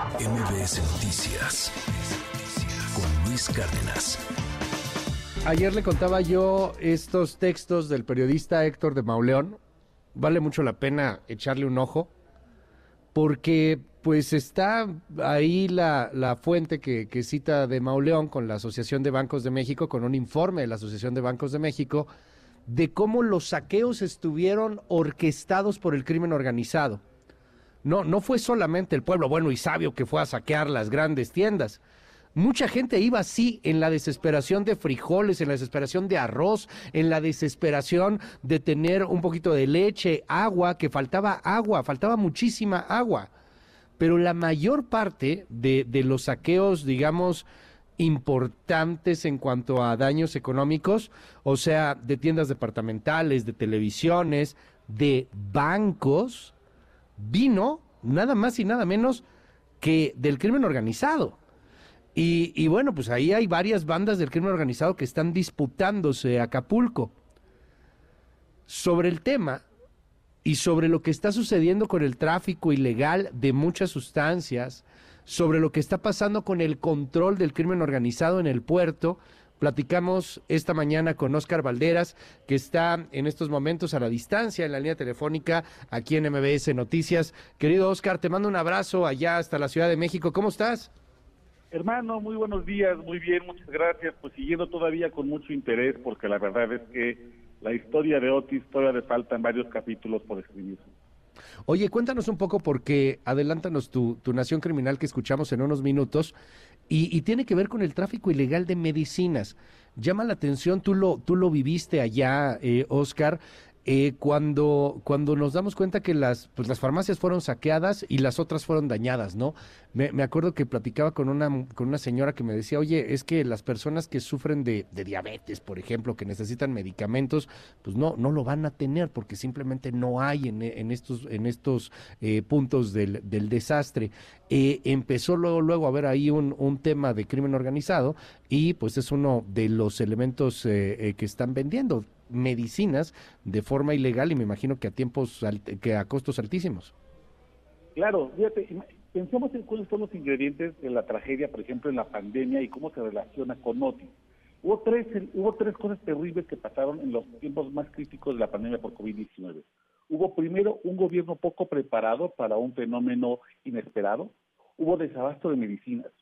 MBS Noticias con Luis Cárdenas. Ayer le contaba yo estos textos del periodista Héctor de Mauleón. Vale mucho la pena echarle un ojo porque pues está ahí la, la fuente que, que, cita de Mauleón con la Asociación de Bancos de México, con un informe de la Asociación de Bancos de México, de cómo los saqueos estuvieron orquestados por el crimen organizado. No, no fue solamente el pueblo bueno y sabio que fue a saquear las grandes tiendas. Mucha gente iba así en la desesperación de frijoles, en la desesperación de arroz, en la desesperación de tener un poquito de leche, agua, que faltaba agua, faltaba muchísima agua. Pero la mayor parte de, de los saqueos, digamos, importantes en cuanto a daños económicos, o sea, de tiendas departamentales, de televisiones, de bancos, vino nada más y nada menos que del crimen organizado. Y, bueno, pues ahí hay varias bandas del crimen organizado que están disputándose Acapulco. Sobre el tema y sobre lo que está sucediendo con el tráfico ilegal de muchas sustancias, sobre lo que está pasando con el control del crimen organizado en el puerto, Platicamos esta mañana con Oscar Valderas, que está en estos momentos a la distancia en la línea telefónica aquí en MBS Noticias. Querido Oscar, te mando un abrazo allá hasta la Ciudad de México. ¿Cómo estás? Hermano, muy buenos días, muy bien, muchas gracias. Pues siguiendo todavía con mucho interés, porque la verdad es que la historia de Otis todavía le faltan varios capítulos por escribir. Oye, cuéntanos un poco porque adelántanos tu, tu Nación Criminal que escuchamos en unos minutos y, y, tiene que ver con el tráfico ilegal de medicinas. Llama la atención, tú lo, tú lo viviste allá, eh, Oscar, eh, cuando, cuando nos damos cuenta que las, pues las farmacias fueron saqueadas y las otras fueron dañadas, ¿no? Me, acuerdo que platicaba con una, con una señora que me decía, oye, es que las personas que sufren de, de, diabetes, por ejemplo, que necesitan medicamentos, pues no, no lo van a tener porque simplemente no hay en, en estos, en estos eh, puntos del, del desastre. Eh, empezó luego, luego a haber ahí un, un, tema de crimen organizado y pues es uno de los elementos eh, que están vendiendo medicinas de forma ilegal y me imagino que a tiempos que a costos altísimos. Claro, fíjate, pensemos en cuáles son los ingredientes de la tragedia, por ejemplo, en la pandemia y cómo se relaciona con Otis. Hubo tres, hubo tres cosas terribles que pasaron en los tiempos más críticos de la pandemia por COVID-19. Hubo primero un gobierno poco preparado para un fenómeno inesperado, hubo desabasto de medicinas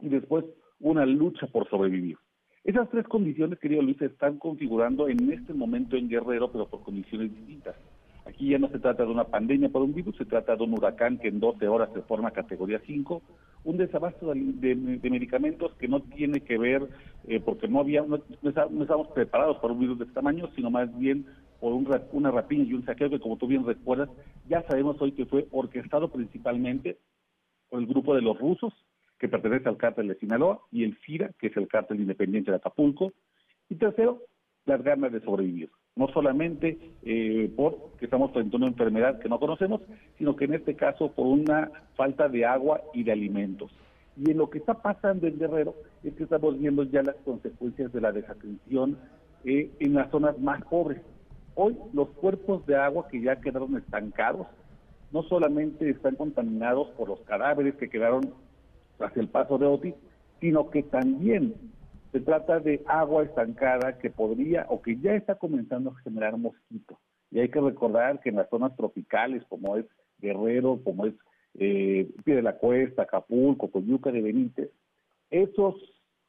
y después una lucha por sobrevivir. Esas tres condiciones, querido Luis, se están configurando en este momento en Guerrero, pero por condiciones distintas. Aquí ya no se trata de una pandemia por un virus, se trata de un huracán que en 12 horas se forma categoría 5, un desabasto de, de, medicamentos que no tiene que ver eh, porque no había no, no, estábamos preparados para un virus de este tamaño, sino más bien por un, una rapiña y un saqueo que, como tú bien recuerdas, ya sabemos hoy que fue orquestado principalmente por el grupo de los rusos, que pertenece al cártel de Sinaloa, y el FIRA, que es el cártel independiente de Acapulco. Y tercero, las ganas de sobrevivir. No solamente eh, porque estamos frente a una enfermedad que no conocemos, sino que en este caso por una falta de agua y de alimentos. Y en lo que está pasando en Guerrero es que estamos viendo ya las consecuencias de la desatención eh, en las zonas más pobres. Hoy los cuerpos de agua que ya quedaron estancados no solamente están contaminados por los cadáveres que quedaron hacia el paso de Otis, sino que también se trata de agua estancada que podría o que ya está comenzando a generar mosquitos. Y hay que recordar que en las zonas tropicales, como es Guerrero, como es eh, Pie de la Cuesta, Acapulco, Coyuca de Benítez, esos,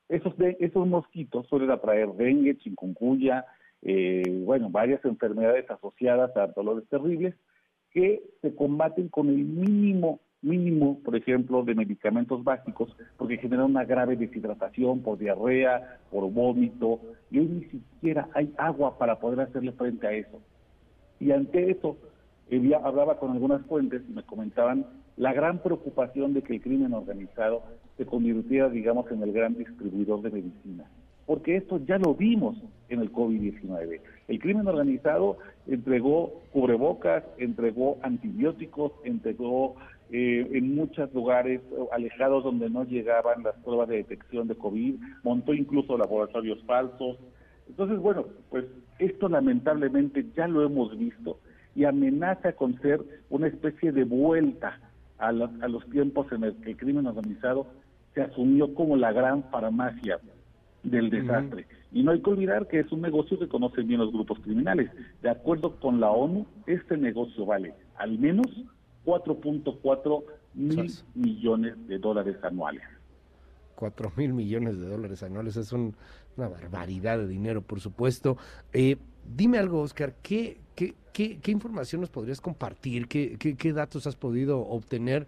esos, esos mosquitos suelen atraer dengue, chikungunya, eh, bueno, varias enfermedades asociadas a dolores terribles que se combaten con el mínimo mínimo, por ejemplo, de medicamentos básicos, porque genera una grave deshidratación por diarrea, por vómito, y hoy ni siquiera hay agua para poder hacerle frente a eso. Y ante eso, hablaba con algunas fuentes y me comentaban la gran preocupación de que el crimen organizado se convirtiera, digamos, en el gran distribuidor de medicinas. Porque esto ya lo vimos en el COVID-19. El crimen organizado entregó cubrebocas, entregó antibióticos, entregó eh, en muchos lugares alejados donde no llegaban las pruebas de detección de COVID, montó incluso laboratorios falsos. Entonces, bueno, pues esto lamentablemente ya lo hemos visto y amenaza con ser una especie de vuelta a, los tiempos en el que el crimen organizado se asumió como la gran farmacia del desastre. Y no hay que olvidar que es un negocio que conocen bien los grupos criminales. De acuerdo con la ONU, este negocio vale al menos 4.4 mil millones de dólares anuales. 4 mil millones de dólares anuales es una barbaridad de dinero, por supuesto. Eh, dime algo, Oscar, ¿qué, qué, qué, información nos podrías compartir? ¿Qué, qué, datos has podido obtener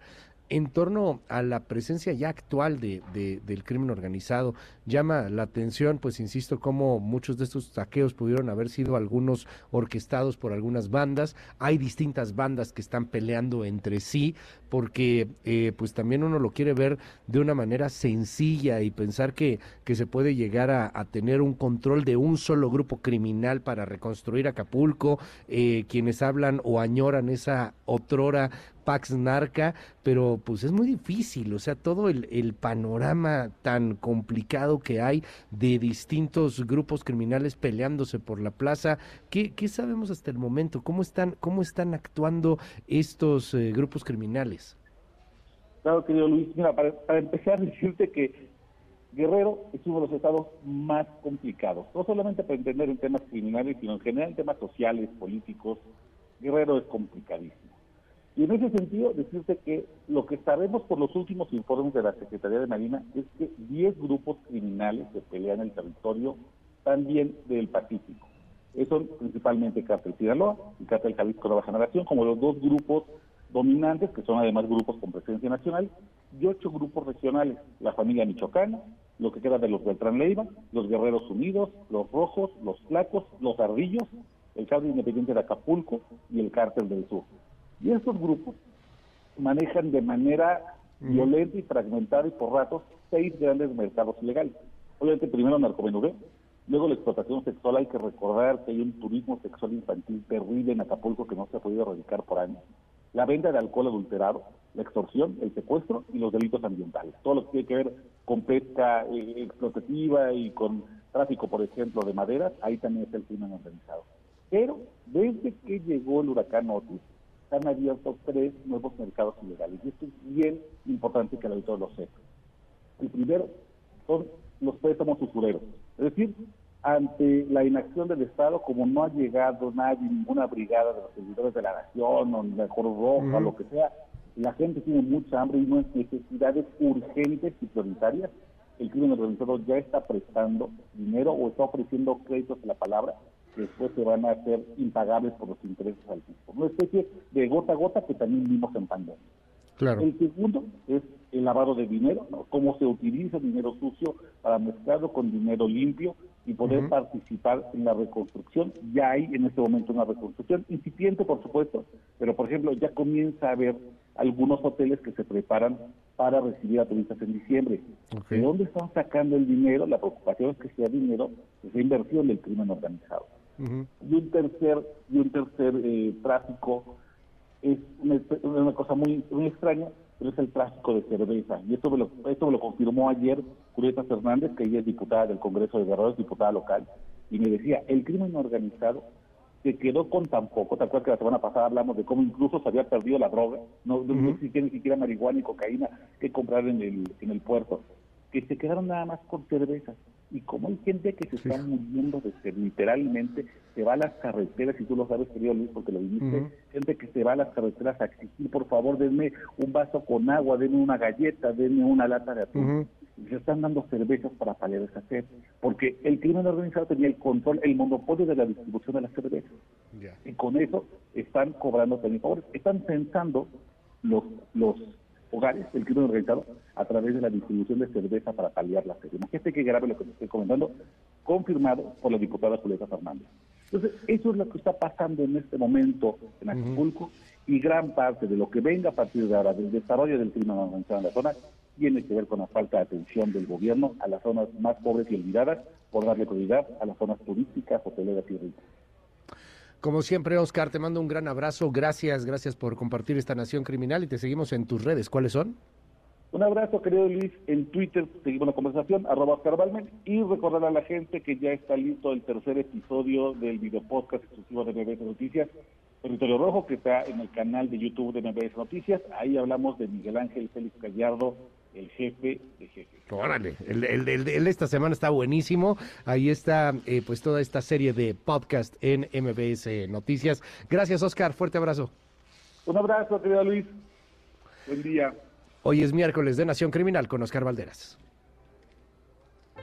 en torno a la presencia ya actual de, del crimen organizado, llama la atención, pues insisto, cómo muchos de estos saqueos pudieron haber sido algunos orquestados por algunas bandas. Hay distintas bandas que están peleando entre sí, porque eh, pues también uno lo quiere ver de una manera sencilla y pensar que, que se puede llegar a, tener un control de un solo grupo criminal para reconstruir Acapulco, eh, quienes hablan o añoran esa otrora Pax Narca, pero pues es muy difícil, o sea, todo el, panorama tan complicado que hay de distintos grupos criminales peleándose por la plaza, ¿qué, qué sabemos hasta el momento? ¿Cómo están, cómo están actuando estos eh, grupos criminales? Claro, querido Luis, mira, para, para empezar, decirte que Guerrero es uno de los estados más complicados, no solamente para entender en temas criminales, sino en general en temas sociales, políticos. Guerrero es complicadísimo. Y en ese sentido, decirte que lo que sabemos por los últimos informes de la Secretaría de Marina es que 10 grupos criminales que pelean el territorio también del Pacífico. Son principalmente Cártel Sinaloa y Cártel Jalisco Nueva Generación, como los dos grupos dominantes, que son además grupos con presencia nacional, y ocho grupos regionales, la familia michoacana, lo que queda de los Beltrán Leiva, los Guerreros Unidos, los Rojos, los Flacos, los Ardillos, el Cártel Independiente de Acapulco y el Cártel del Sur. Y estos grupos manejan de manera violenta y fragmentada y por ratos seis grandes mercados ilegales. Obviamente primero narcomenudeo, luego la explotación sexual, hay que recordar que hay un turismo sexual infantil terrible en Acapulco que no se ha podido erradicar por años. La venta de alcohol adulterado, la extorsión, el secuestro y los delitos ambientales. Todo lo que tiene que ver con pesca eh, explotativa y con tráfico, por ejemplo, de maderas, ahí también está el crimen organizado. Pero desde que llegó el huracán Otis, han abierto tres nuevos mercados ilegales. Y esto es bien importante que el auditor lo sepa. El primero son los préstamos usureros. Es decir, ante la inacción del Estado, como no ha llegado nadie, ninguna brigada de los servidores de la Nación o la Cruz Roja, lo que sea, la gente tiene mucha hambre y no necesidades urgentes y prioritarias. El crimen organizado ya está prestando dinero o está ofreciendo créditos a la palabra después se van a hacer impagables por los intereses altísimos. Una especie de gota a gota que también vimos en pandemia. Claro. El segundo es el lavado de dinero, ¿no? cómo se utiliza dinero sucio para mezclarlo con dinero limpio y poder participar en la reconstrucción. Ya hay en este momento una reconstrucción incipiente, por supuesto, pero por ejemplo ya comienza a haber algunos hoteles que se preparan para recibir a turistas en diciembre. ¿De dónde están sacando el dinero? La preocupación es que sea dinero, que sea inversión del crimen organizado. Y un tercer, y un tercer eh, tráfico es una, cosa muy, muy extraña, pero es el tráfico de cerveza. Y esto me lo, esto me lo confirmó ayer Julieta Fernández, que ella es diputada del Congreso de Guerrero, diputada local, y me decía, el crimen organizado se quedó con tan poco. ¿Te acuerdas que la semana pasada hablamos de cómo incluso se había perdido la droga? No, existía ni siquiera marihuana y cocaína que comprar en el, en el puerto. Que se quedaron nada más con cervezas y como hay gente que se está muriendo de ser, literalmente se va a las carreteras, y tú lo sabes, querido Luis, porque lo viviste, gente que se va a las carreteras a exigir, por favor, denme un vaso con agua, denme una galleta, denme una lata de atún. y Se están dando cervezas para paliar esa sed, porque el crimen organizado tenía el control, el monopolio de la distribución de las cervezas. Y con eso están cobrando también favores. Están pensando los, los hogares el crimen organizado a través de la distribución de cerveza para paliar la sed. Imagínate que grave lo que te estoy comentando, confirmado por la diputada Julieta Fernández. Entonces, eso es lo que está pasando en este momento en Acapulco y gran parte de lo que venga a partir de ahora del desarrollo del crimen organizado en la zona tiene que ver con la falta de atención del gobierno a las zonas más pobres y olvidadas por darle prioridad a las zonas turísticas, hoteleras y ricas. Como siempre, Oscar, te mando un gran abrazo. Gracias, gracias por compartir esta nación criminal y te seguimos en tus redes. ¿Cuáles son? Un abrazo, querido Luis. En Twitter seguimos la conversación, arroba Oscar Balmen. Y recordar a la gente que ya está listo el tercer episodio del video podcast exclusivo de BBC Noticias Territorio Rojo, que está en el canal de YouTube de MBS Noticias. Ahí hablamos de Miguel Ángel Félix Gallardo, el jefe de jefe. Órale, el, el, el, esta semana está buenísimo. Ahí está eh, pues toda esta serie de podcast en MBS Noticias. Gracias, Oscar. Fuerte abrazo. Un abrazo, querido Luis. Buen día. Hoy es miércoles de Nación Criminal con Oscar Valderas. Ya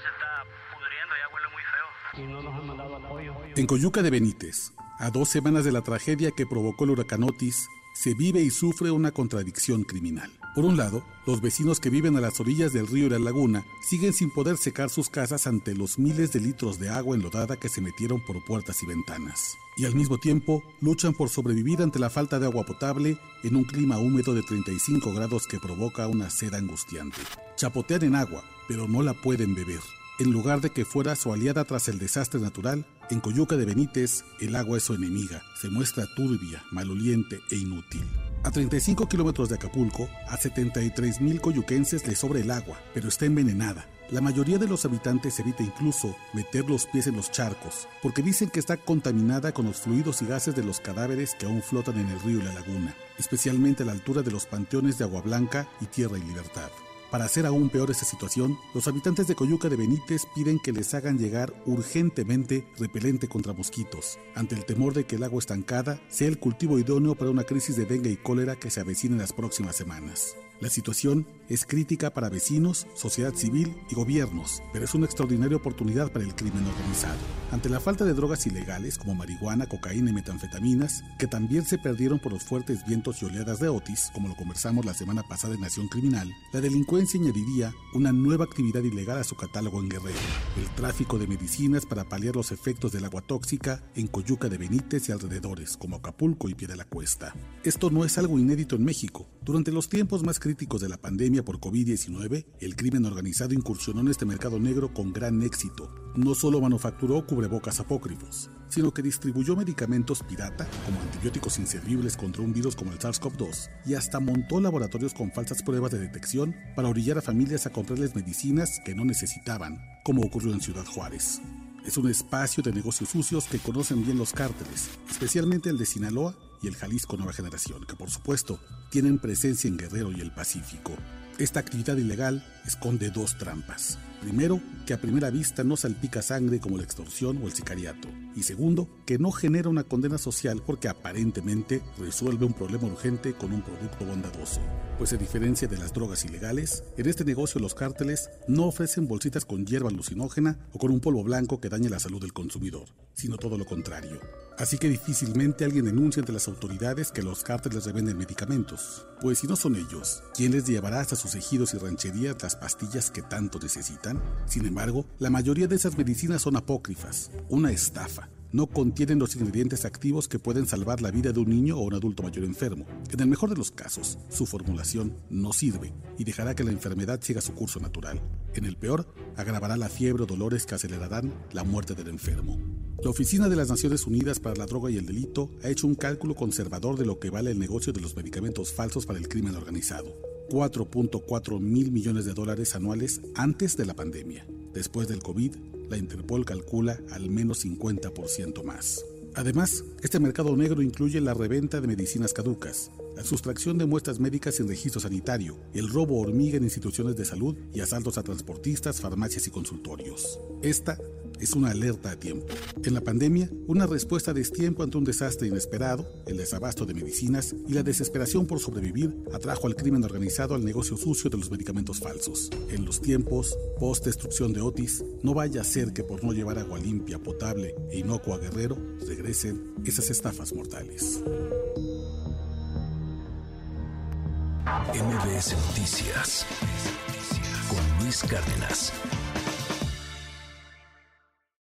se está pudriendo, ya huele muy feo. Y no nos han mandado apoyo. En Coyuca de Benítez, a dos semanas de la tragedia que provocó el huracán Otis, se vive y sufre una contradicción criminal. Por un lado, los vecinos que viven a las orillas del río y la laguna siguen sin poder secar sus casas ante los miles de litros de agua enlodada que se metieron por puertas y ventanas. Y al mismo tiempo, luchan por sobrevivir ante la falta de agua potable en un clima húmedo de 35 grados que provoca una sed angustiante. Chapotean en agua, pero no la pueden beber. En lugar de que fuera su aliada tras el desastre natural, en Coyuca de Benítez el agua es su enemiga, se muestra turbia, maloliente e inútil. A 35 kilómetros de Acapulco, a 73 mil coyuquenses les sobra el agua, pero está envenenada. La mayoría de los habitantes evita incluso meter los pies en los charcos, porque dicen que está contaminada con los fluidos y gases de los cadáveres que aún flotan en el río y la laguna, especialmente a la altura de los panteones de Agua Blanca y Tierra y Libertad. Para hacer aún peor esta situación, los habitantes de Coyuca de Benítez piden que les hagan llegar urgentemente repelente contra mosquitos, ante el temor de que el agua estancada sea el cultivo idóneo para una crisis de dengue y cólera que se avecina en las próximas semanas. La situación es crítica para vecinos, sociedad civil y gobiernos, pero es una extraordinaria oportunidad para el crimen organizado. Ante la falta de drogas ilegales como marihuana, cocaína y metanfetaminas, que también se perdieron por los fuertes vientos y oleadas de Otis, como lo conversamos la semana pasada en Nación Criminal, la delincuencia añadiría una nueva actividad ilegal a su catálogo en Guerrero, el tráfico de medicinas para paliar los efectos del agua tóxica en Coyuca de Benítez y alrededores, como Acapulco y Pie de la Cuesta. Esto no es algo inédito en México. Durante los tiempos más críticos de la pandemia por COVID-19, el crimen organizado incursionó en este mercado negro con gran éxito. No solo manufacturó cubrebocas apócrifos, sino que distribuyó medicamentos pirata, como antibióticos inservibles contra un virus como el SARS-CoV-2, y hasta montó laboratorios con falsas pruebas de detección para orillar a familias a comprarles medicinas que no necesitaban, como ocurrió en Ciudad Juárez. Es un espacio de negocios sucios que conocen bien los cárteles, especialmente el de Sinaloa y el Jalisco Nueva Generación, que por supuesto tienen presencia en Guerrero y el Pacífico. Esta actividad ilegal esconde dos trampas. Primero, que a primera vista no salpica sangre como la extorsión o el sicariato. Y segundo, que no genera una condena social porque aparentemente resuelve un problema urgente con un producto bondadoso. Pues a diferencia de las drogas ilegales, en este negocio los cárteles no ofrecen bolsitas con hierba alucinógena o con un polvo blanco que dañe la salud del consumidor, sino todo lo contrario. Así que difícilmente alguien denuncia ante las autoridades que los cárteles revenden medicamentos. Pues si no son ellos, ¿quién les llevará hasta sus ejidos y rancherías las pastillas que tanto necesitan? Sin embargo, la mayoría de esas medicinas son apócrifas, una estafa. No contienen los ingredientes activos que pueden salvar la vida de un niño o un adulto mayor enfermo. En el mejor de los casos, su formulación no sirve y dejará que la enfermedad siga su curso natural. En el peor, agravará la fiebre o dolores que acelerarán la muerte del enfermo. La Oficina de las Naciones Unidas para la Droga y el Delito ha hecho un cálculo conservador de lo que vale el negocio de los medicamentos falsos para el crimen organizado. 4.4 mil millones de dólares anuales antes de la pandemia. Después del COVID, la Interpol calcula al menos 50% más. Además, este mercado negro incluye la reventa de medicinas caducas, la sustracción de muestras médicas sin registro sanitario, el robo hormiga en instituciones de salud y asaltos a transportistas, farmacias y consultorios. Esta es una alerta a tiempo. En la pandemia, una respuesta a destiempo ante un desastre inesperado, el desabasto de medicinas y la desesperación por sobrevivir atrajo al crimen organizado al negocio sucio de los medicamentos falsos. En los tiempos post-destrucción de Otis, no vaya a ser que por no llevar agua limpia, potable e inocua a Guerrero, regresen esas estafas mortales. MBS Noticias con Luis Cárdenas.